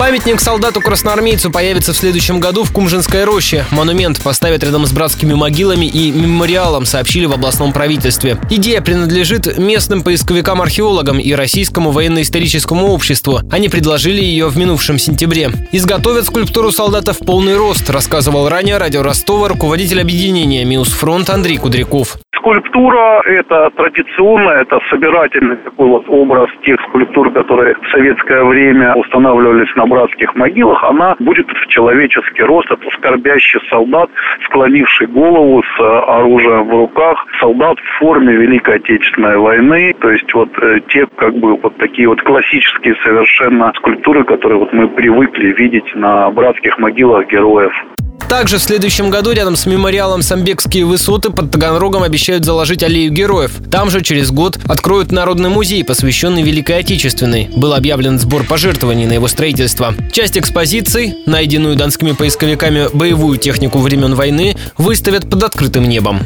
Памятник солдату-красноармейцу появится в следующем году в Кумжинской роще. Монумент поставят рядом с братскими могилами и мемориалом, сообщили в областном правительстве. Идея принадлежит местным поисковикам-археологам и Российскому военно-историческому обществу. Они предложили ее в минувшем сентябре. Изготовят скульптуру солдата в полный рост, рассказывал ранее радио Ростова руководитель объединения «Миусфронт» Андрей Кудряков. Скульптура – это традиционно, это собирательный такой вот образ тех скульптур, которые в советское время устанавливались на братских могилах. Она будет в человеческий рост. Это скорбящий солдат, склонивший голову с оружием в руках. Солдат в форме Великой Отечественной войны. То есть вот э, те как бы вот такие вот классические совершенно скульптуры, которые вот мы привыкли видеть на братских могилах героев. Также в следующем году рядом с мемориалом «Самбекские высоты» под Таганрогом обещают заложить аллею героев. Там же через год откроют Народный музей, посвященный Великой Отечественной. Был объявлен сбор пожертвований на его строительство. Часть экспозиций, найденную донскими поисковиками боевую технику времен войны, выставят под открытым небом.